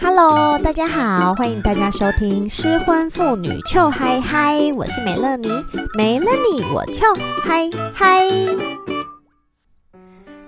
Hello，大家好，欢迎大家收听失婚妇女臭嗨嗨，我是美乐妮，没了你我俏嗨嗨。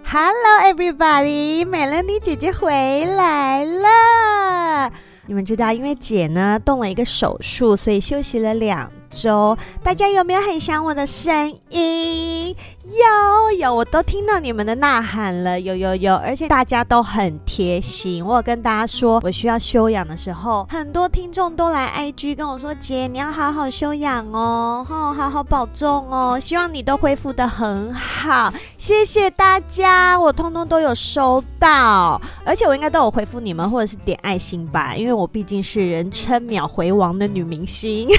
Hello everybody，美乐妮姐姐回来了。你们知道，因为姐呢动了一个手术，所以休息了两周。大家有没有很想我的声音？有有，我都听到你们的呐喊了，有有有，而且大家都很贴心。我有跟大家说，我需要休养的时候，很多听众都来 IG 跟我说：“姐，你要好好休养哦，好好保重哦，希望你都恢复得很好。”谢谢大家，我通通都有收到，而且我应该都有回复你们，或者是点爱心吧，因为我毕竟是人称秒回王的女明星。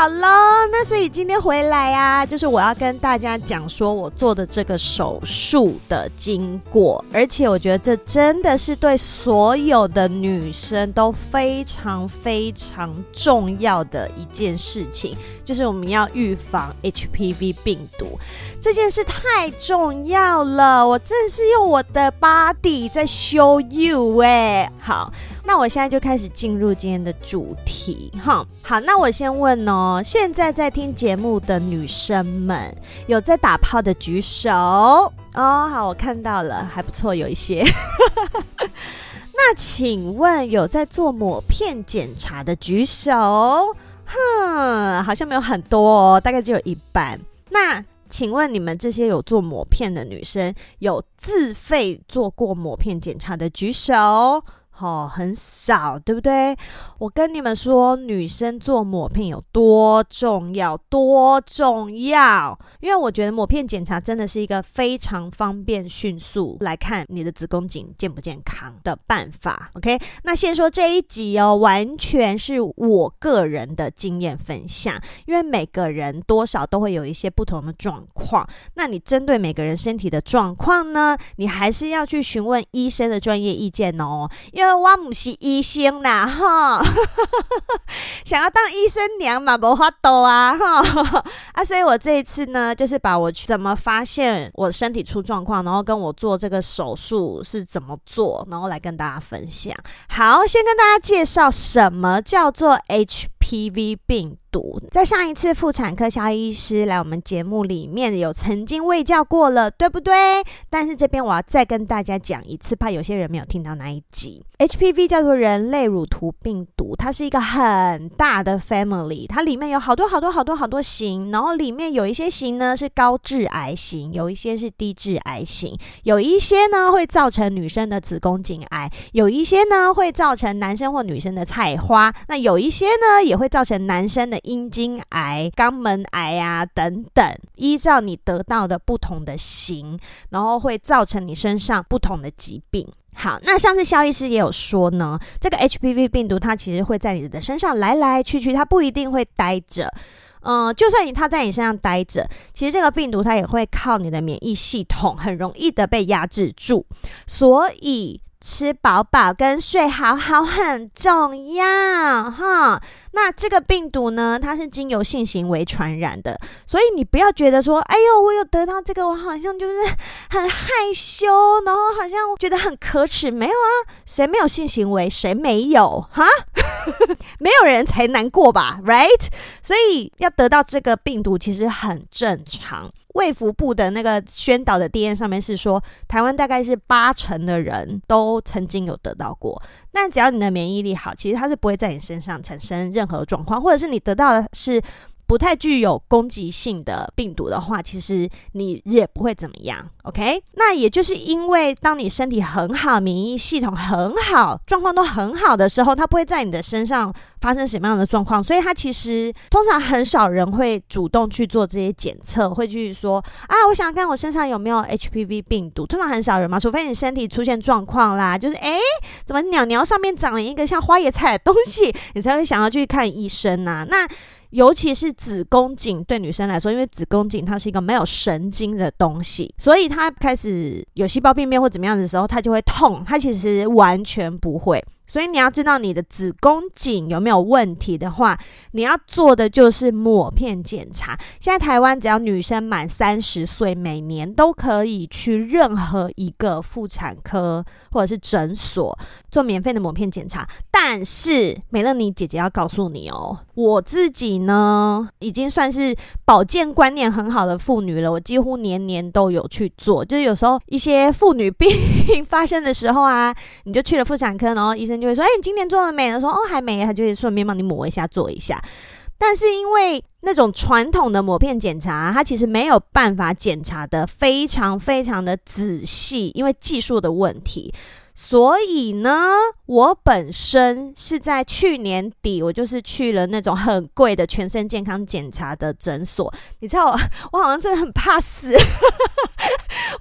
好了，那所以今天回来啊，就是我要跟大家讲说我做的这个手术的经过，而且我觉得这真的是对所有的女生都非常非常重要的一件事情，就是我们要预防 HPV 病毒，这件事太重要了，我真是用我的 body 在 show you 哎，好。那我现在就开始进入今天的主题哈。好，那我先问哦，现在在听节目的女生们，有在打炮的举手哦。好，我看到了，还不错，有一些。那请问有在做抹片检查的举手？哼，好像没有很多哦，大概只有一半。那请问你们这些有做抹片的女生，有自费做过抹片检查的举手？哦，很少，对不对？我跟你们说，女生做抹片有多重要，多重要！因为我觉得抹片检查真的是一个非常方便、迅速来看你的子宫颈健不健康的办法。OK，那先说这一集哦，完全是我个人的经验分享，因为每个人多少都会有一些不同的状况。那你针对每个人身体的状况呢，你还是要去询问医生的专业意见哦，因为。我唔是医生啦，哈，想要当医生娘嘛，无法度啊，哈 啊，所以我这一次呢，就是把我怎么发现我身体出状况，然后跟我做这个手术是怎么做，然后来跟大家分享。好，先跟大家介绍什么叫做 HPV 病。毒。在上一次妇产科萧医师来我们节目里面有曾经喂教过了，对不对？但是这边我要再跟大家讲一次，怕有些人没有听到那一集。HPV 叫做人类乳头病毒，它是一个很大的 family，它里面有好多好多好多好多型，然后里面有一些型呢是高致癌型，有一些是低致癌型，有一些呢会造成女生的子宫颈癌，有一些呢会造成男生或女生的菜花，那有一些呢也会造成男生的阴茎癌、肛门癌啊等等，依照你得到的不同的型，然后会造成你身上不同的疾病。好，那上次肖医师也有说呢，这个 HPV 病毒它其实会在你的身上来来去去，它不一定会待着。嗯、就算你它在你身上待着，其实这个病毒它也会靠你的免疫系统，很容易的被压制住。所以吃饱饱跟睡好好很重要哈。那这个病毒呢，它是经由性行为传染的，所以你不要觉得说，哎呦，我有得到这个，我好像就是很害羞，然后好像觉得很可耻。没有啊，谁没有性行为？谁没有？哈，没有人才难过吧？Right？所以要得到这个病毒其实很正常。卫福部的那个宣导的 D N 上面是说，台湾大概是八成的人都曾经有得到过。那只要你的免疫力好，其实它是不会在你身上产生任何状况，或者是你得到的是不太具有攻击性的病毒的话，其实你也不会怎么样。OK，那也就是因为当你身体很好，免疫系统很好，状况都很好的时候，它不会在你的身上发生什么样的状况，所以它其实通常很少人会主动去做这些检测，会去说啊，我想看我身上有没有 HPV 病毒，通常很少人嘛，除非你身体出现状况啦，就是诶，怎么鸟鸟上面长了一个像花椰菜的东西，你才会想要去看医生呐、啊。那尤其是子宫颈，对女生来说，因为子宫颈它是一个没有神经的东西，所以它开始有细胞病变或怎么样的时候，它就会痛。它其实完全不会。所以你要知道你的子宫颈有没有问题的话，你要做的就是抹片检查。现在台湾只要女生满三十岁，每年都可以去任何一个妇产科或者是诊所做免费的抹片检查。但是美乐妮姐姐要告诉你哦，我自己呢已经算是保健观念很好的妇女了，我几乎年年都有去做。就是有时候一些妇女病 发生的时候啊，你就去了妇产科，然后医生。就会说：“哎，你今年做了没？”他说：“哦，还没。”他就会顺便帮你抹一下，做一下。但是因为那种传统的抹片检查，它其实没有办法检查的非常非常的仔细，因为技术的问题。所以呢，我本身是在去年底，我就是去了那种很贵的全身健康检查的诊所。你知道我，我好像真的很怕死，我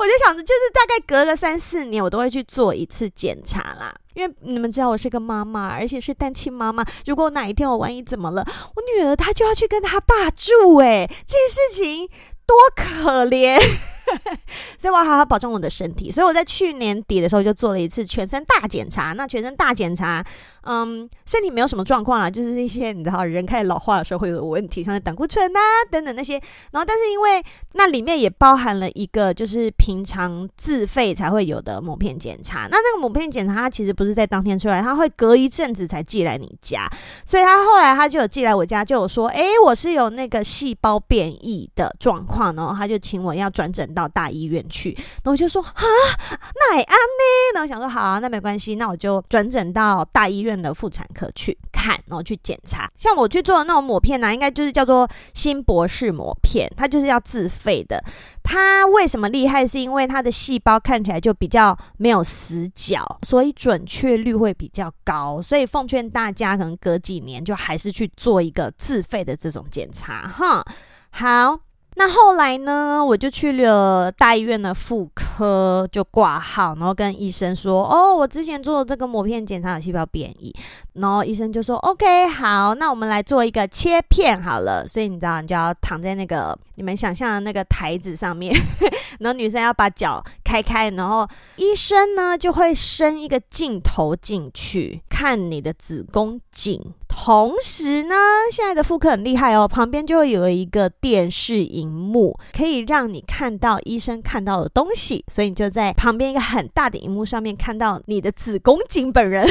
就想着，就是大概隔个三四年，我都会去做一次检查啦。因为你们知道我是个妈妈，而且是单亲妈妈。如果哪一天我万一怎么了，我女儿她就要去跟她爸住，哎，这件事情多可怜。所以我要好好保重我的身体。所以我在去年底的时候就做了一次全身大检查。那全身大检查，嗯，身体没有什么状况啊，就是一些你知道人开始老化的时候会有问题，像是胆固醇啊等等那些。然后，但是因为那里面也包含了一个就是平常自费才会有的抹片检查。那那个抹片检查它其实不是在当天出来，它会隔一阵子才寄来你家。所以他后来他就有寄来我家，就有说，哎，我是有那个细胞变异的状况，然后他就请我要转诊到大医院去。然后我就说啊，那也安呢？然后想说好啊，那没关系，那我就转诊到大医院的妇产科去看，然后去检查。像我去做的那种抹片呢、啊，应该就是叫做新博士抹片，它就是要自费的。它为什么厉害？是因为它的细胞看起来就比较没有死角，所以准确率会比较高。所以奉劝大家，可能隔几年就还是去做一个自费的这种检查哈。好。那后来呢，我就去了大医院的妇科，就挂号，然后跟医生说：“哦，我之前做的这个膜片检查有细胞变异。”然后医生就说：“OK，好，那我们来做一个切片好了。”所以你知道，你就要躺在那个你们想象的那个台子上面，然后女生要把脚开开，然后医生呢就会伸一个镜头进去看你的子宫颈。同时呢，现在的妇科很厉害哦，旁边就会有一个电视荧幕，可以让你看到医生看到的东西，所以你就在旁边一个很大的荧幕上面看到你的子宫颈本人。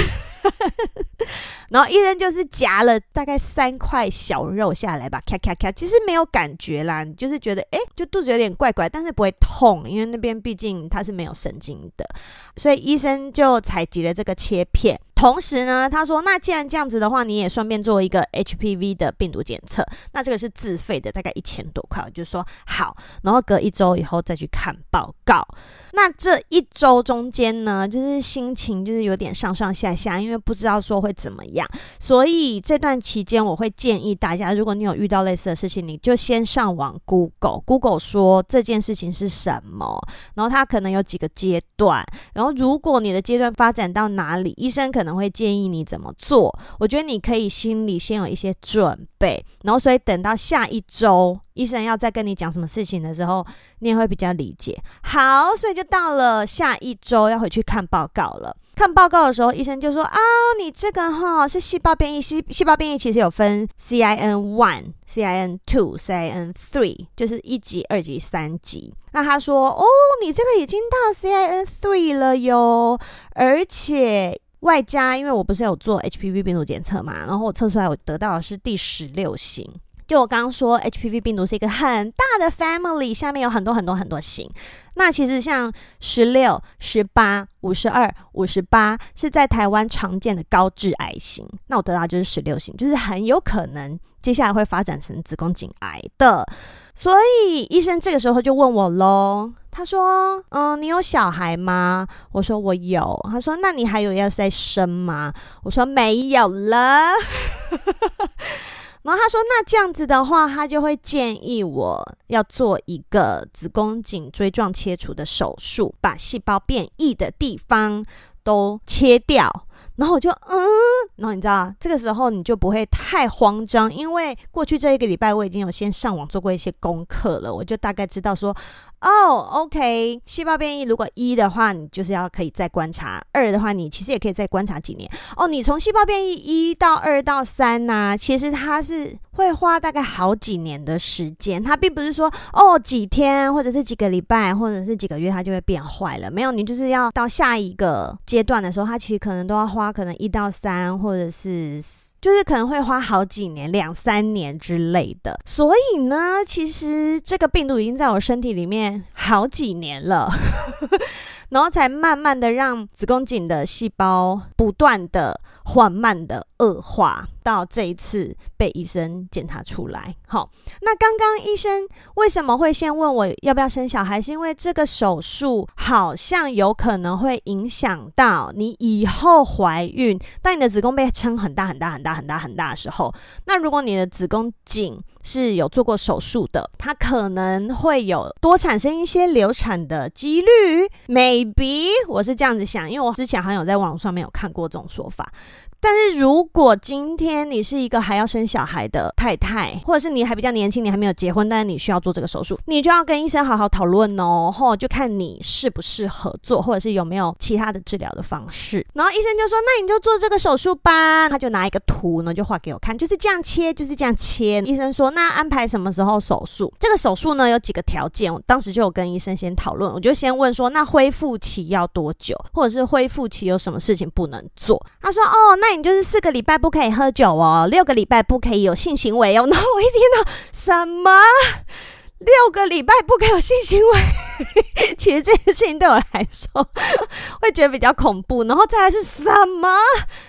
然后医生就是夹了大概三块小肉下来吧，咔咔咔，其实没有感觉啦，就是觉得哎，就肚子有点怪怪，但是不会痛，因为那边毕竟它是没有神经的，所以医生就采集了这个切片。同时呢，他说：“那既然这样子的话，你也顺便做一个 HPV 的病毒检测。那这个是自费的，大概一千多块。我就说好，然后隔一周以后再去看报告。那这一周中间呢，就是心情就是有点上上下下，因为不知道说会怎么样。所以这段期间，我会建议大家，如果你有遇到类似的事情，你就先上网 Google，Google 说这件事情是什么，然后它可能有几个阶段。然后如果你的阶段发展到哪里，医生可能。”可能会建议你怎么做？我觉得你可以心里先有一些准备，然后所以等到下一周医生要再跟你讲什么事情的时候，你也会比较理解。好，所以就到了下一周要回去看报告了。看报告的时候，医生就说：“啊，你这个哈是细胞变异，细细胞变异其实有分 CIN one、CIN two、CIN three，就是一级、二级、三级。那他说：哦，你这个已经到 CIN three 了哟，而且。”外加，因为我不是有做 HPV 病毒检测嘛，然后我测出来我得到的是第十六型，就我刚刚说，HPV 病毒是一个很大的 family，下面有很多很多很多型。那其实像十六、十八、五十二、五十八是在台湾常见的高致癌型。那我得到就是十六型，就是很有可能接下来会发展成子宫颈癌的。所以医生这个时候就问我喽，他说：“嗯，你有小孩吗？”我说：“我有。”他说：“那你还有要再生吗？”我说：“没有了。”然后他说：“那这样子的话，他就会建议我要做一个子宫颈椎状切除的手术，把细胞变异的地方都切掉。”然后我就嗯，然后你知道，这个时候你就不会太慌张，因为过去这一个礼拜我已经有先上网做过一些功课了，我就大概知道说。哦、，OK，细胞变异如果一的话，你就是要可以再观察；二的话，你其实也可以再观察几年。哦，你从细胞变异一到二到三呐、其实它是会花大概好几年的时间，它并不是说哦几天或者是几个礼拜或者是几个月它就会变坏了。没有，你就是要到下一个阶段的时候，它其实可能都要花可能一到三或者是。就是可能会花好几年，两三年之类的。所以呢，其实这个病毒已经在我身体里面好几年了，然后才慢慢的让子宫颈的细胞不断的。缓慢的恶化，到这一次被医生检查出来。好，那刚刚医生为什么会先问我要不要生小孩？是因为这个手术好像有可能会影响到你以后怀孕。当你的子宫被撑很大很大很大很大很大的时候，那如果你的子宫颈是有做过手术的，它可能会有多产生一些流产的几率。Maybe 我是这样子想，因为我之前好像有在网上面有看过这种说法。但是如果今天你是一个还要生小孩的太太，或者是你还比较年轻，你还没有结婚，但是你需要做这个手术，你就要跟医生好好讨论哦，吼，就看你适不适合做，或者是有没有其他的治疗的方式。然后医生就说：“那你就做这个手术吧。”他就拿一个图呢，就画给我看，就是这样切，就是这样切。医生说：“那安排什么时候手术？”这个手术呢有几个条件，我当时就有跟医生先讨论，我就先问说：“那恢复期要多久？或者是恢复期有什么事情不能做？”他说：“哦，那。”那你就是四个礼拜不可以喝酒哦，六个礼拜不可以有性行为哦。然后我一听到什么六个礼拜不可以有性行为，其实这件事情对我来说 会觉得比较恐怖。然后再来是什么？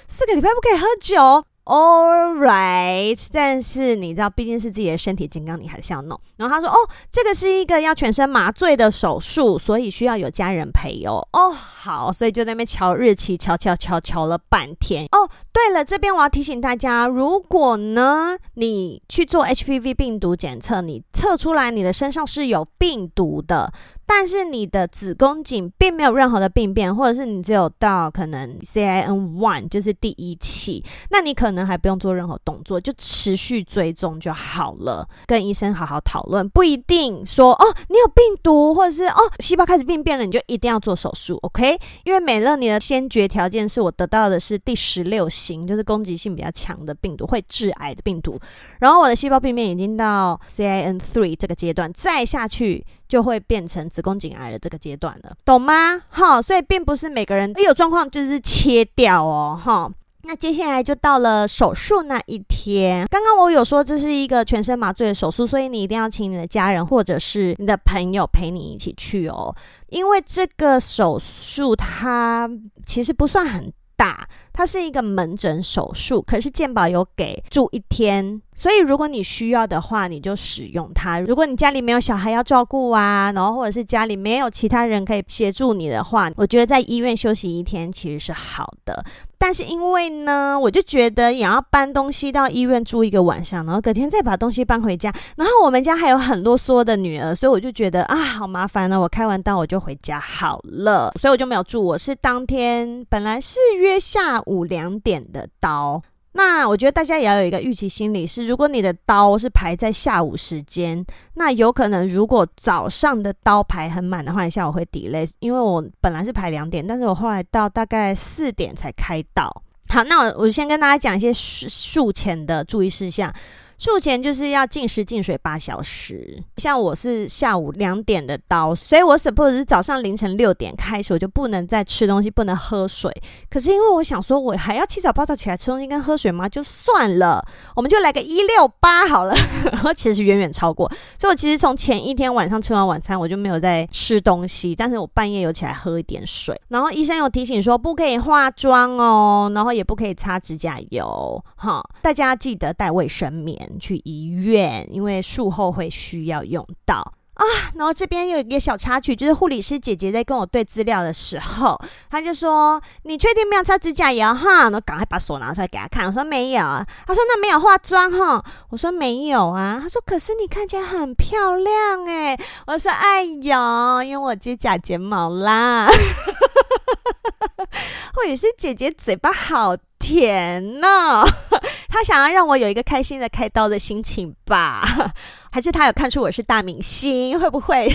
四个礼拜不可以喝酒。All right，但是你知道，毕竟是自己的身体健康，你还是要弄。然后他说：“哦，这个是一个要全身麻醉的手术，所以需要有家人陪哦。”哦，好，所以就在那边瞧日期，瞧瞧瞧瞧了半天。哦，对了，这边我要提醒大家，如果呢你去做 HPV 病毒检测，你测出来你的身上是有病毒的。但是你的子宫颈并没有任何的病变，或者是你只有到可能 CIN one 就是第一期，那你可能还不用做任何动作，就持续追踪就好了。跟医生好好讨论，不一定说哦你有病毒，或者是哦细胞开始病变了，你就一定要做手术，OK？因为美乐你的先决条件是我得到的是第十六型，就是攻击性比较强的病毒，会致癌的病毒。然后我的细胞病变已经到 CIN three 这个阶段，再下去。就会变成子宫颈癌的这个阶段了，懂吗？哈，所以并不是每个人一有状况就是切掉哦，哈。那接下来就到了手术那一天。刚刚我有说这是一个全身麻醉的手术，所以你一定要请你的家人或者是你的朋友陪你一起去哦，因为这个手术它其实不算很大，它是一个门诊手术，可是健保有给住一天。所以，如果你需要的话，你就使用它。如果你家里没有小孩要照顾啊，然后或者是家里没有其他人可以协助你的话，我觉得在医院休息一天其实是好的。但是因为呢，我就觉得也要搬东西到医院住一个晚上，然后隔天再把东西搬回家。然后我们家还有很啰嗦的女儿，所以我就觉得啊，好麻烦呢。我开完刀我就回家好了，所以我就没有住。我是当天本来是约下午两点的刀。那我觉得大家也要有一个预期心理，是如果你的刀是排在下午时间，那有可能如果早上的刀排很满的话，你下午会 delay。因为我本来是排两点，但是我后来到大概四点才开到。好，那我我先跟大家讲一些术前的注意事项。术前就是要禁食禁水八小时。像我是下午两点的刀，所以我 suppose 是早上凌晨六点开始，我就不能再吃东西，不能喝水。可是因为我想说，我还要七早八早起来吃东西跟喝水吗？就算了，我们就来个一六八好了。然后其实远远超过，所以我其实从前一天晚上吃完晚餐，我就没有再吃东西，但是我半夜有起来喝一点水。然后医生有提醒说，不可以化妆哦，然后也不可以擦指甲油，哈，大家记得带卫生棉去医院，因为术后会需要用到。啊，然后这边有一个小插曲，就是护理师姐姐在跟我对资料的时候，她就说：“你确定没有擦指甲油哈？”然后赶快把手拿出来给她看，我说没有。她说：“那没有化妆哈？”我说：“没有啊。”她说：“可是你看起来很漂亮哎。”我说：“哎呦，因为我接假睫毛啦。” 或者是姐姐嘴巴好甜呢，她想要让我有一个开心的开刀的心情吧。还是她有看出我是大明星，会不会？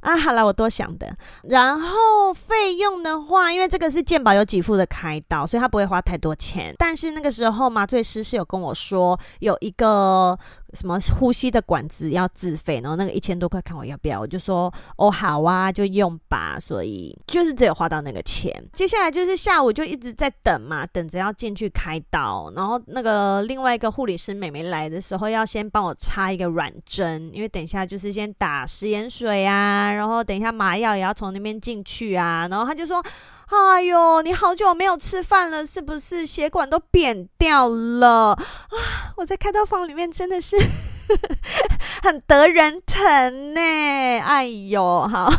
啊，好了，我多想的。然后费用的话，因为这个是健保有给付的开刀，所以他不会花太多钱。但是那个时候麻醉师是有跟我说，有一个什么呼吸的管子要自费，然后那个一千多块，看我要不要。我就说哦，好啊，就用吧。所以就是只有花到那个钱。接下来就是下午就一直在等嘛，等着要进去开刀。然后那个另外一个护理师妹妹来的时候，要先帮我插一个。软针，因为等一下就是先打食盐水啊，然后等一下麻药也要从那边进去啊，然后他就说：“哎呦，你好久没有吃饭了，是不是血管都扁掉了啊？”我在开刀房里面真的是 很得人疼呢，哎呦，好。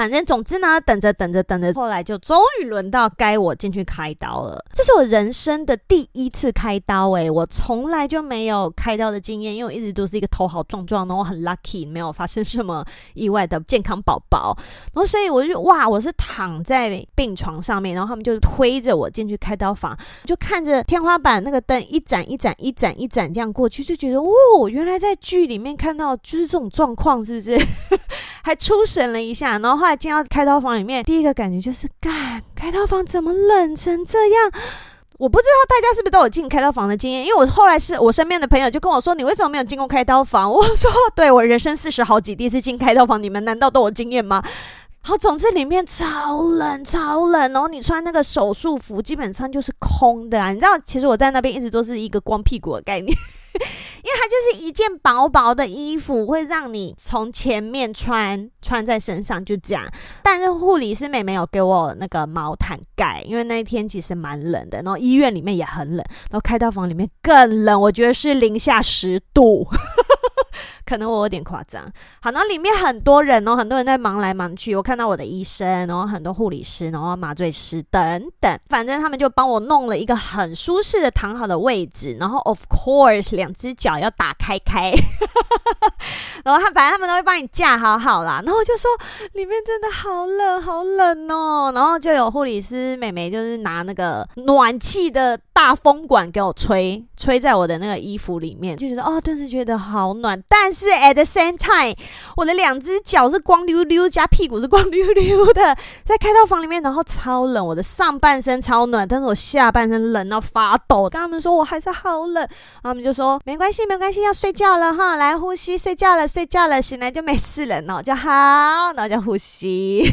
反正总之呢，等着等着等着，后来就终于轮到该我进去开刀了。这是我人生的第一次开刀，诶，我从来就没有开刀的经验，因为我一直都是一个头好壮壮，然后我很 lucky，没有发生什么意外的健康宝宝。然后所以我就哇，我是躺在病床上面，然后他们就推着我进去开刀房，就看着天花板那个灯一盏一盏一盏一盏这样过去，就觉得哦，原来在剧里面看到就是这种状况，是不是？还出神了一下，然后后来进到开刀房里面，第一个感觉就是，干，开刀房怎么冷成这样？我不知道大家是不是都有进开刀房的经验，因为我后来是我身边的朋友就跟我说，你为什么没有进过开刀房？我说，对，我人生四十好几第一次进开刀房，你们难道都有经验吗？好，总之里面超冷超冷，然后你穿那个手术服基本上就是空的啊，你知道，其实我在那边一直都是一个光屁股的概念。因为它就是一件薄薄的衣服，会让你从前面穿穿在身上，就这样。但是护理师妹妹有给我那个毛毯盖，因为那一天其实蛮冷的，然后医院里面也很冷，然后开到房里面更冷，我觉得是零下十度。可能我有点夸张，好，然后里面很多人哦，很多人在忙来忙去。我看到我的医生，然后很多护理师，然后麻醉师等等，反正他们就帮我弄了一个很舒适的躺好的位置。然后，of course，两只脚要打开开，然后他反正他们都会帮你架好好啦。然后我就说里面真的好冷，好冷哦。然后就有护理师妹妹就是拿那个暖气的大风管给我吹，吹在我的那个衣服里面，就觉得哦，顿时觉得好暖，但。但是 at the same time，我的两只脚是光溜溜，加屁股是光溜溜的，在开套房里面，然后超冷，我的上半身超暖，但是我下半身冷到发抖。跟他们说我还是好冷，他们就说没关系，没关系，要睡觉了哈，来呼吸，睡觉了，睡觉了，醒来就没事了，然后就好，然后就呼吸。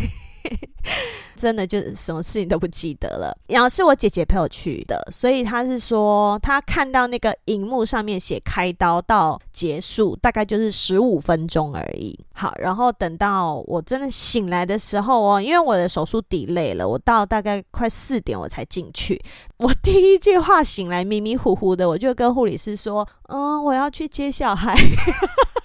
真的就是什么事情都不记得了。然后是我姐姐陪我去的，所以她是说她看到那个荧幕上面写开刀到结束大概就是十五分钟而已。好，然后等到我真的醒来的时候哦，因为我的手术 delay 了，我到大概快四点我才进去。我第一句话醒来迷迷糊糊的，我就跟护理师说：“嗯，我要去接小孩。”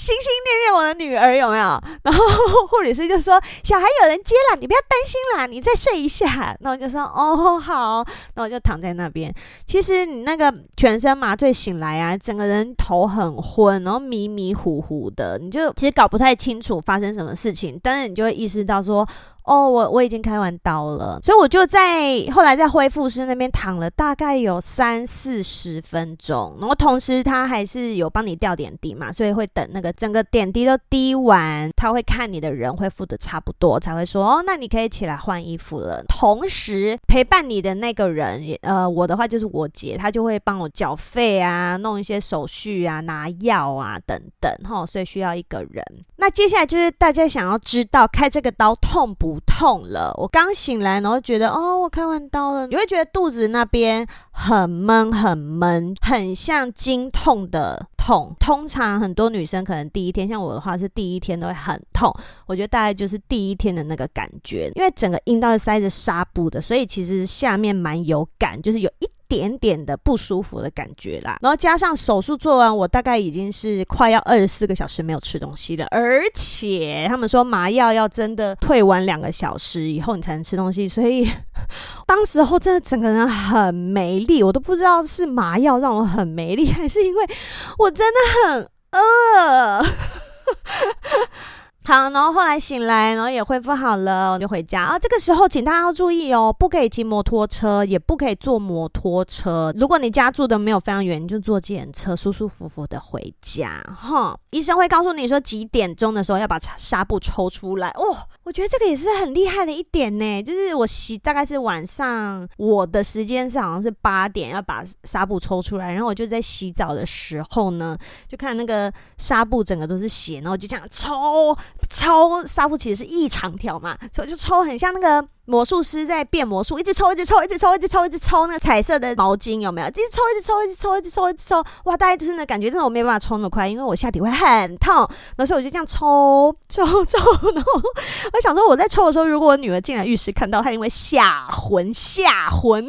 心心念念我的女儿有没有？然后护理师就说：“小孩有人接了，你不要担心啦，你再睡一下。”然后我就说：“哦，好。”然后我就躺在那边。其实你那个全身麻醉醒来啊，整个人头很昏，然后迷迷糊糊的，你就其实搞不太清楚发生什么事情。但是你就会意识到说：“哦，我我已经开完刀了，所以我就在后来在恢复室那边躺了大概有三四十分钟，然后同时他还是有帮你吊点滴嘛，所以会等那个整个点滴都滴完，他会看你的人恢复的差不多，才会说哦，那你可以起来换衣服了。同时陪伴你的那个人，呃，我的话就是我姐，她就会帮我缴费啊，弄一些手续啊，拿药啊等等，哈，所以需要一个人。那接下来就是大家想要知道开这个刀痛不痛了，我刚醒来，然后觉得哦，我开完刀了，你会觉得肚子那边很闷，很闷，很像经痛的痛。通常很多女生可能第一天，像我的话是第一天都会很痛，我觉得大概就是第一天的那个感觉，因为整个阴道是塞着纱布的，所以其实下面蛮有感，就是有一。点点的不舒服的感觉啦，然后加上手术做完，我大概已经是快要二十四个小时没有吃东西了，而且他们说麻药要真的退完两个小时以后你才能吃东西，所以 当时候真的整个人很没力，我都不知道是麻药让我很没力，还是因为我真的很饿。好，然后后来醒来，然后也恢复好了，我就回家啊。这个时候，请大家要注意哦，不可以骑摩托车，也不可以坐摩托车。如果你家住的没有非常远，你就坐计程车，舒舒服服的回家。哈，医生会告诉你说几点钟的时候要把纱布抽出来。哦，我觉得这个也是很厉害的一点呢。就是我洗大概是晚上，我的时间是好像是八点要把纱布抽出来，然后我就在洗澡的时候呢，就看那个纱布整个都是血，然后就这样抽。抽纱布其实是一长条嘛，所以就抽很像那个魔术师在变魔术，一直抽，一直抽，一直抽，一直抽，一直抽那个彩色的毛巾有没有？一直抽，一直抽，一直抽，一直抽，一直抽，哇！大概就是那感觉，真的我没办法抽那么快，因为我下体会很痛。然后所以我就这样抽抽抽，然后我想说我在抽的时候，如果我女儿进来浴室看到，她因为吓昏吓昏。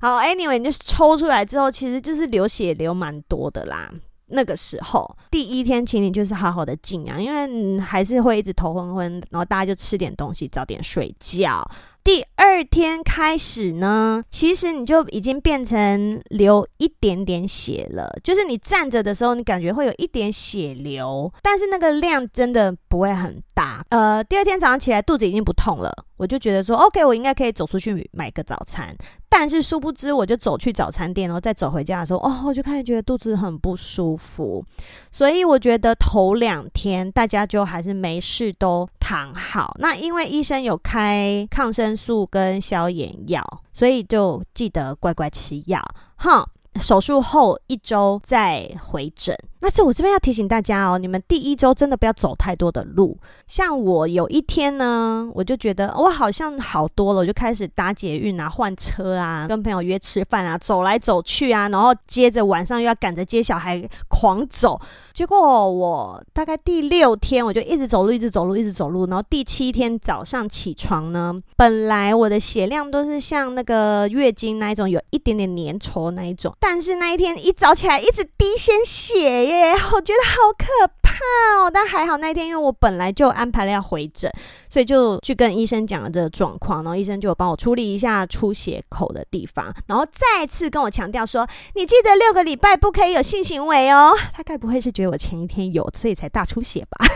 好，anyway，你就是抽出来之后，其实就是流血流蛮多的啦。那个时候，第一天请你就是好好的静养，因为还是会一直头昏昏，然后大家就吃点东西，早点睡觉。第二天开始呢，其实你就已经变成流一点点血了，就是你站着的时候，你感觉会有一点血流，但是那个量真的不会很大。呃，第二天早上起来肚子已经不痛了，我就觉得说，OK，我应该可以走出去买个早餐。但是殊不知，我就走去早餐店，然后再走回家的时候，哦，我就开始觉得肚子很不舒服。所以我觉得头两天大家就还是没事都躺好。那因为医生有开抗生素跟消炎药，所以就记得乖乖吃药，哈。手术后一周再回诊。那这我这边要提醒大家哦，你们第一周真的不要走太多的路。像我有一天呢，我就觉得我好像好多了，我就开始搭捷运啊、换车啊、跟朋友约吃饭啊、走来走去啊，然后接着晚上又要赶着接小孩，狂走。结果我大概第六天我就一直走路，一直走路，一直走路。然后第七天早上起床呢，本来我的血量都是像那个月经那一种，有一点点粘稠那一种。但是那一天一早起来一直滴鲜血耶，我觉得好可怕哦。但还好那天，因为我本来就安排了要回诊，所以就去跟医生讲了这个状况，然后医生就帮我处理一下出血口的地方，然后再次跟我强调说：“你记得六个礼拜不可以有性行为哦。”他该不会是觉得我前一天有，所以才大出血吧？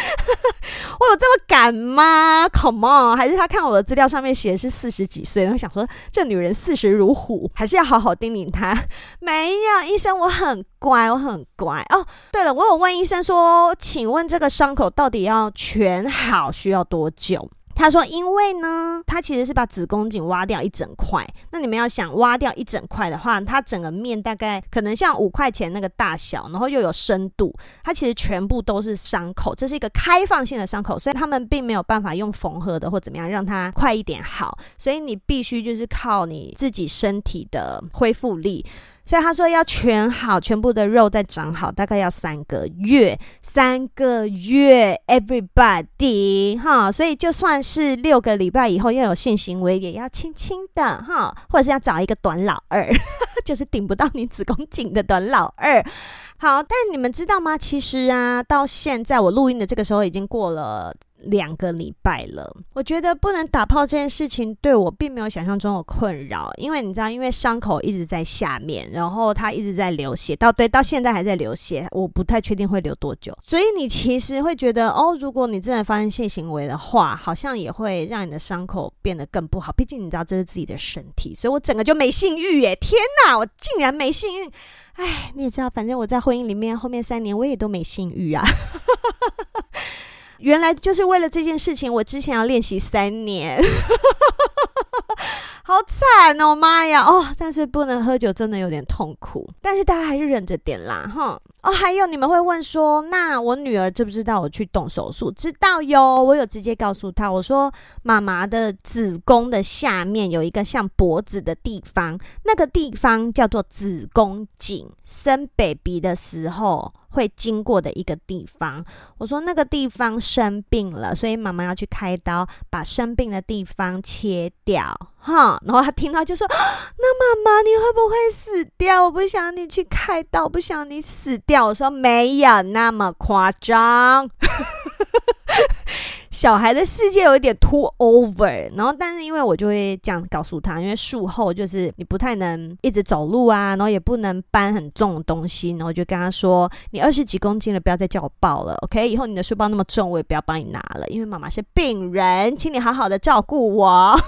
我有这么敢吗？Come on，还是他看我的资料上面写是四十几岁，然后想说这女人四十如虎，还是要好好叮咛她。没有，医生，我很乖，我很乖。哦，对了，我有问医生说，请问这个伤口到底要全好需要多久？他说：“因为呢，他其实是把子宫颈挖掉一整块。那你们要想挖掉一整块的话，它整个面大概可能像五块钱那个大小，然后又有深度，它其实全部都是伤口。这是一个开放性的伤口，所以他们并没有办法用缝合的或怎么样让它快一点好。所以你必须就是靠你自己身体的恢复力。”所以他说要全好，全部的肉再长好，大概要三个月，三个月，everybody 哈，所以就算是六个礼拜以后要有性行为，也要轻轻的哈，或者是要找一个短老二，就是顶不到你子宫颈的短老二。好，但你们知道吗？其实啊，到现在我录音的这个时候已经过了。两个礼拜了。我觉得不能打炮这件事情对我并没有想象中的困扰，因为你知道，因为伤口一直在下面，然后它一直在流血，到对到现在还在流血，我不太确定会流多久。所以你其实会觉得，哦，如果你真的发生性行为的话，好像也会让你的伤口变得更不好。毕竟你知道这是自己的身体，所以我整个就没性欲耶！天哪，我竟然没性欲！哎，你也知道，反正我在婚姻里面后面三年我也都没性欲啊。原来就是为了这件事情，我之前要练习三年，好惨哦，妈呀！哦，但是不能喝酒，真的有点痛苦。但是大家还是忍着点啦，哈。哦，还有你们会问说，那我女儿知不知道我去动手术？知道哟，我有直接告诉她，我说妈妈的子宫的下面有一个像脖子的地方，那个地方叫做子宫颈，生 baby 的时候。会经过的一个地方，我说那个地方生病了，所以妈妈要去开刀，把生病的地方切掉，哈。然后他听到就说：“那妈妈你会不会死掉？我不想你去开刀，不想你死掉。”我说没有那么夸张。小孩的世界有一点 too over，然后但是因为我就会这样告诉他，因为术后就是你不太能一直走路啊，然后也不能搬很重的东西，然后就跟他说，你二十几公斤了，不要再叫我抱了，OK？以后你的书包那么重，我也不要帮你拿了，因为妈妈是病人，请你好好的照顾我。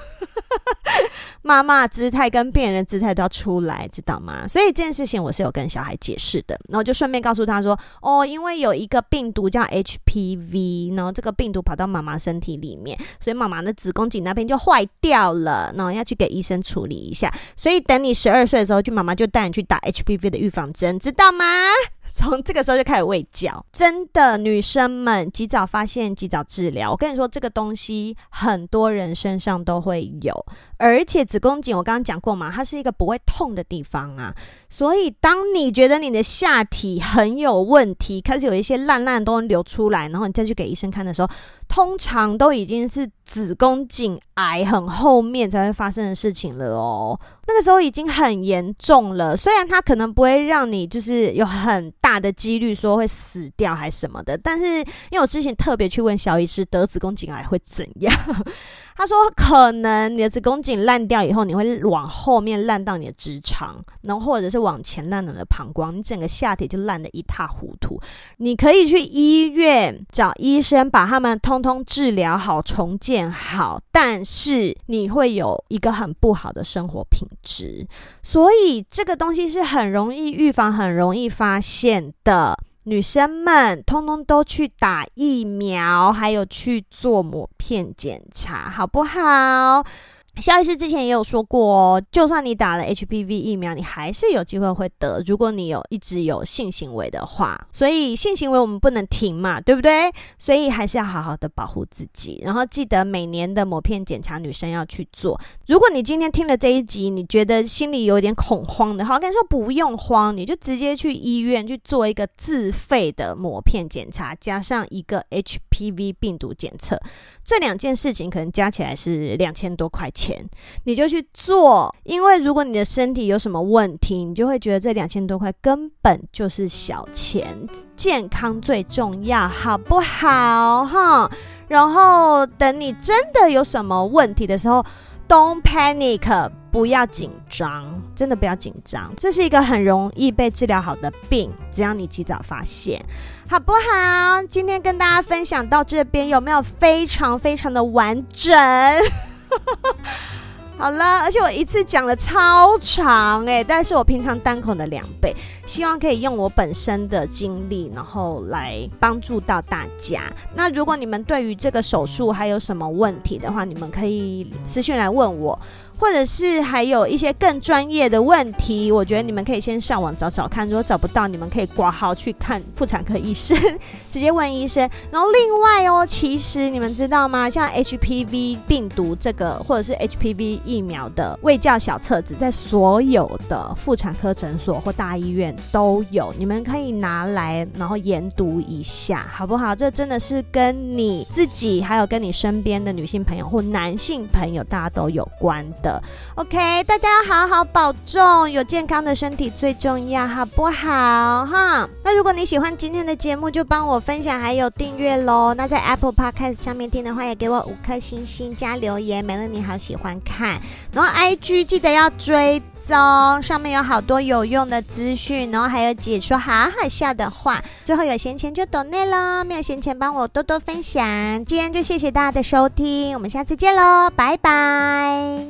妈妈姿态跟病人的姿态都要出来，知道吗？所以这件事情我是有跟小孩解释的，然后就顺便告诉他说，哦，因为有一个病毒叫 HPV，然后这个病毒跑到妈妈身体里面，所以妈妈的子宫颈那边就坏掉了，然后要去给医生处理一下。所以等你十二岁的时候，就妈妈就带你去打 HPV 的预防针，知道吗？从这个时候就开始喂教，真的，女生们及早发现，及早治疗。我跟你说，这个东西很多人身上都会有，而且子宫颈我刚刚讲过嘛，它是一个不会痛的地方啊。所以，当你觉得你的下体很有问题，开始有一些烂烂的东西流出来，然后你再去给医生看的时候，通常都已经是子宫颈癌很后面才会发生的事情了哦。那个时候已经很严重了，虽然它可能不会让你就是有很大的几率说会死掉还是什么的，但是因为我之前特别去问小医师得子宫颈癌会怎样，他说可能你的子宫颈烂掉以后，你会往后面烂到你的直肠，然后或者是往前烂到你的膀胱，你整个下体就烂得一塌糊涂。你可以去医院找医生把他们通通治疗好、重建好，但是你会有一个很不好的生活品质，所以这个东西是很容易预防、很容易发现的。女生们通通都去打疫苗，还有去做抹片检查，好不好？萧医师之前也有说过哦，就算你打了 HPV 疫苗，你还是有机会会得。如果你有一直有性行为的话，所以性行为我们不能停嘛，对不对？所以还是要好好的保护自己，然后记得每年的抹片检查，女生要去做。如果你今天听了这一集，你觉得心里有点恐慌的话，我跟你说不用慌，你就直接去医院去做一个自费的抹片检查，加上一个 HPV 病毒检测，这两件事情可能加起来是两千多块钱。钱你就去做，因为如果你的身体有什么问题，你就会觉得这两千多块根本就是小钱，健康最重要，好不好？哈，然后等你真的有什么问题的时候，Don't panic，不要紧张，真的不要紧张，这是一个很容易被治疗好的病，只要你及早发现，好不好？今天跟大家分享到这边，有没有非常非常的完整？好了，而且我一次讲了超长哎，但是我平常单口的两倍，希望可以用我本身的经历，然后来帮助到大家。那如果你们对于这个手术还有什么问题的话，你们可以私信来问我。或者是还有一些更专业的问题，我觉得你们可以先上网找找看。如果找不到，你们可以挂号去看妇产科医生，直接问医生。然后另外哦，其实你们知道吗？像 HPV 病毒这个，或者是 HPV 疫苗的卫教小册子，在所有的妇产科诊所或大医院都有，你们可以拿来然后研读一下，好不好？这真的是跟你自己，还有跟你身边的女性朋友或男性朋友，大家都有关的。OK，大家要好好保重，有健康的身体最重要，好不好？哈，那如果你喜欢今天的节目，就帮我分享还有订阅喽。那在 Apple Podcast 上面听的话，也给我五颗星星加留言，美乐你好喜欢看。然后 IG 记得要追踪，上面有好多有用的资讯，然后还有解说好好笑的话。最后有闲钱就抖内喽，没有闲钱帮我多多分享。今天就谢谢大家的收听，我们下次见喽，拜拜。